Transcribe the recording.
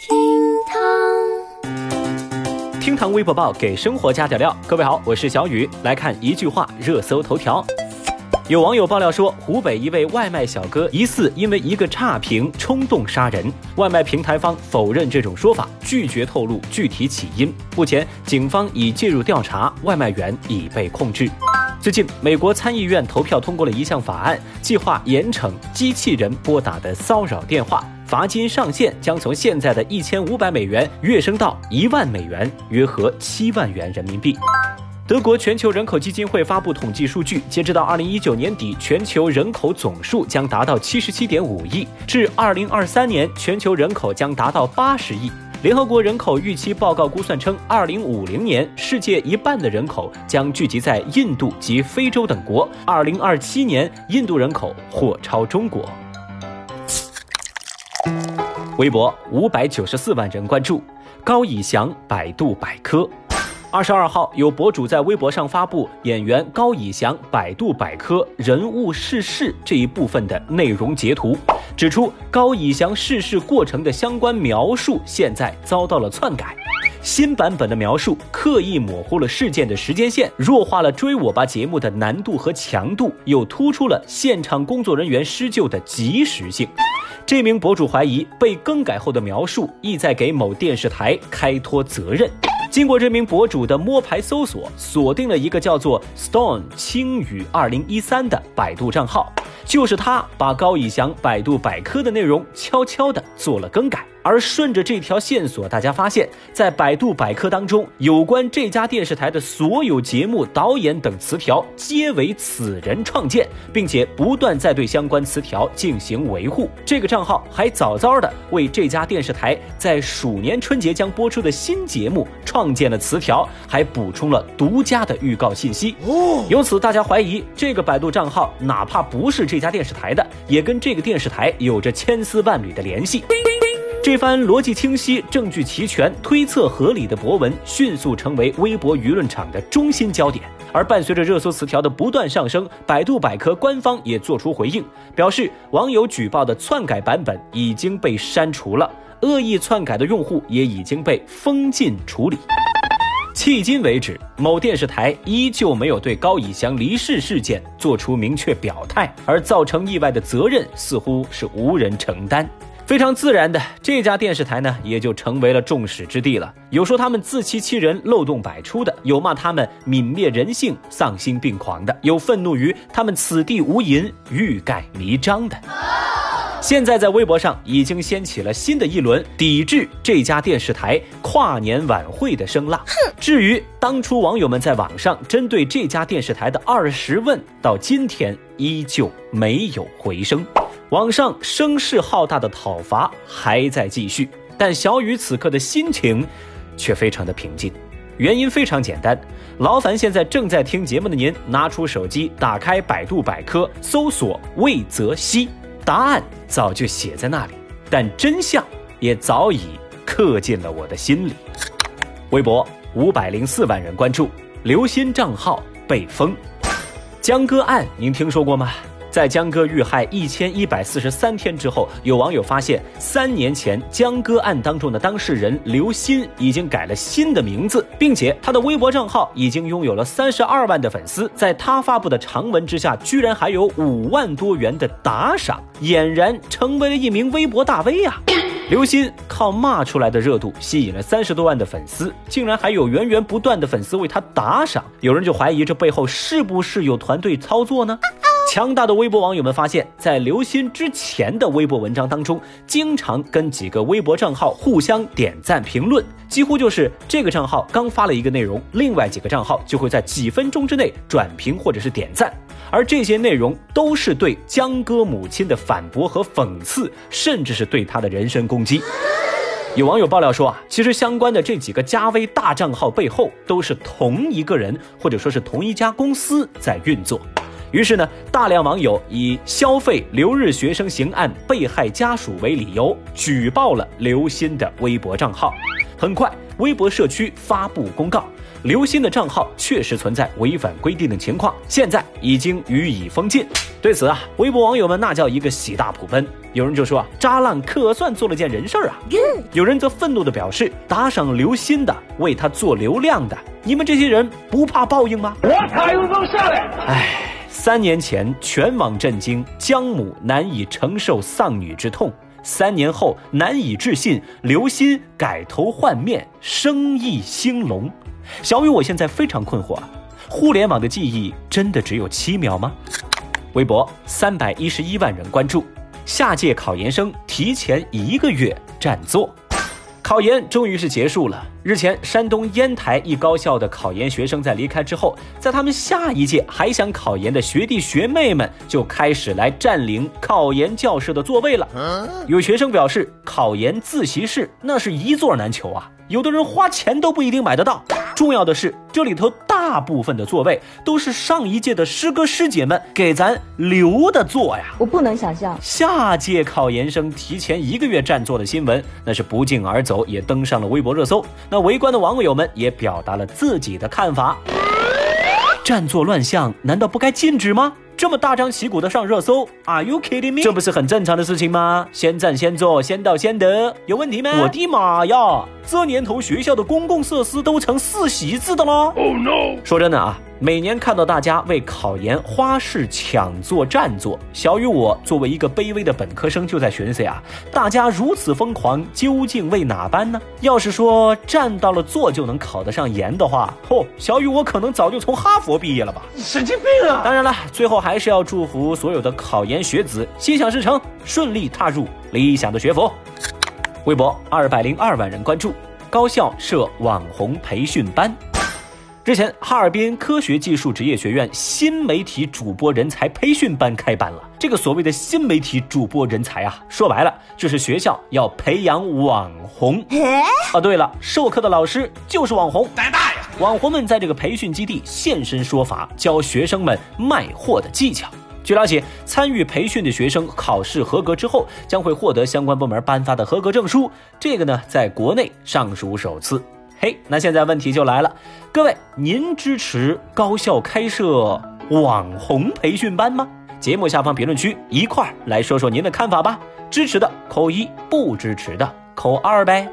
厅堂，厅堂微博报给生活加点料。各位好，我是小雨，来看一句话热搜头条。有网友爆料说，湖北一位外卖小哥疑似因为一个差评冲动杀人，外卖平台方否认这种说法，拒绝透露具体起因。目前，警方已介入调查，外卖员已被控制。最近，美国参议院投票通过了一项法案，计划严惩机器人拨打的骚扰电话，罚金上限将从现在的一千五百美元跃升到一万美元，约合七万元人民币。德国全球人口基金会发布统计数据，截止到二零一九年底，全球人口总数将达到七十七点五亿，至二零二三年，全球人口将达到八十亿。联合国人口预期报告估算称，二零五零年，世界一半的人口将聚集在印度及非洲等国；二零二七年，印度人口或超中国。微博五百九十四万人关注，高以翔百度百科。二十二号，有博主在微博上发布演员高以翔百度百科人物逝世这一部分的内容截图，指出高以翔逝世过程的相关描述现在遭到了篡改，新版本的描述刻意模糊了事件的时间线，弱化了《追我吧》节目的难度和强度，又突出了现场工作人员施救的及时性。这名博主怀疑被更改后的描述意在给某电视台开脱责任。经过这名博主的摸排搜索，锁定了一个叫做 Stone 青雨二零一三的百度账号，就是他把高以翔百度百科的内容悄悄的做了更改。而顺着这条线索，大家发现，在百度百科当中，有关这家电视台的所有节目、导演等词条，皆为此人创建，并且不断在对相关词条进行维护。这个账号还早早的为这家电视台在鼠年春节将播出的新节目创建了词条，还补充了独家的预告信息。哦，由此大家怀疑，这个百度账号哪怕不是这家电视台的，也跟这个电视台有着千丝万缕的联系。这番逻辑清晰、证据齐全、推测合理的博文，迅速成为微博舆论场的中心焦点。而伴随着热搜词条的不断上升，百度百科官方也做出回应，表示网友举报的篡改版本已经被删除了，恶意篡改的用户也已经被封禁处理。迄今为止，某电视台依旧没有对高以翔离世事件做出明确表态，而造成意外的责任似乎是无人承担。非常自然的，这家电视台呢也就成为了众矢之的了。有说他们自欺欺人、漏洞百出的，有骂他们泯灭人性、丧心病狂的，有愤怒于他们此地无银、欲盖弥彰的。现在在微博上已经掀起了新的一轮抵制这家电视台跨年晚会的声浪。至于当初网友们在网上针对这家电视台的二十问，到今天依旧没有回声。网上声势浩大的讨伐还在继续，但小雨此刻的心情却非常的平静。原因非常简单，劳烦现在正在听节目的您拿出手机，打开百度百科，搜索魏则西，答案早就写在那里，但真相也早已刻进了我的心里。微博五百零四万人关注，刘鑫账号被封，江歌案您听说过吗？在江歌遇害一千一百四十三天之后，有网友发现，三年前江歌案当中的当事人刘鑫已经改了新的名字，并且他的微博账号已经拥有了三十二万的粉丝。在他发布的长文之下，居然还有五万多元的打赏，俨然成为了一名微博大 V 啊！刘鑫靠骂出来的热度吸引了三十多万的粉丝，竟然还有源源不断的粉丝为他打赏，有人就怀疑这背后是不是有团队操作呢？强大的微博网友们发现，在刘鑫之前的微博文章当中，经常跟几个微博账号互相点赞评论，几乎就是这个账号刚发了一个内容，另外几个账号就会在几分钟之内转评或者是点赞，而这些内容都是对江歌母亲的反驳和讽刺，甚至是对他的人身攻击。有网友爆料说啊，其实相关的这几个加微大账号背后都是同一个人，或者说是同一家公司在运作。于是呢，大量网友以消费留日学生刑案被害家属为理由，举报了刘鑫的微博账号。很快，微博社区发布公告，刘鑫的账号确实存在违反规定的情况，现在已经予以封禁。对此啊，微博网友们那叫一个喜大普奔。有人就说啊，渣浪可算做了件人事儿啊。有人则愤怒地表示，打赏刘鑫的，为他做流量的，你们这些人不怕报应吗？我才有能下来。唉，三年前全网震惊，姜母难以承受丧女之痛。三年后难以置信，刘鑫改头换面，生意兴隆。小雨，我现在非常困惑，互联网的记忆真的只有七秒吗？微博三百一十一万人关注，下届考研生提前一个月占座。考研终于是结束了。日前，山东烟台一高校的考研学生在离开之后，在他们下一届还想考研的学弟学妹们就开始来占领考研教室的座位了。有学生表示，考研自习室那是一座难求啊。有的人花钱都不一定买得到。重要的是，这里头大部分的座位都是上一届的师哥师姐们给咱留的座呀。我不能想象，下届考研生提前一个月占座的新闻，那是不胫而走，也登上了微博热搜。那围观的网友们也表达了自己的看法：占座乱象，难道不该禁止吗？这么大张旗鼓的上热搜，Are you kidding me？这不是很正常的事情吗？先占先做，先到先得，有问题吗？我的妈呀！这年头学校的公共设施都成四席制的了。Oh no！说真的啊。每年看到大家为考研花式抢座占座，小雨我作为一个卑微的本科生就在寻思呀，大家如此疯狂，究竟为哪般呢？要是说占到了座就能考得上研的话，嚯，小雨我可能早就从哈佛毕业了吧？神经病啊！当然了，最后还是要祝福所有的考研学子心想事成，顺利踏入理想的学府。微博二百零二万人关注，高校设网红培训班。之前，哈尔滨科学技术职业学院新媒体主播人才培训班开班了。这个所谓的新媒体主播人才啊，说白了就是学校要培养网红。哦，对了，授课的老师就是网红。胆大呀！网红们在这个培训基地现身说法，教学生们卖货的技巧。据了解，参与培训的学生考试合格之后，将会获得相关部门颁发的合格证书。这个呢，在国内尚属首次。嘿，那现在问题就来了，各位，您支持高校开设网红培训班吗？节目下方评论区一块儿来说说您的看法吧。支持的扣一，不支持的扣二呗。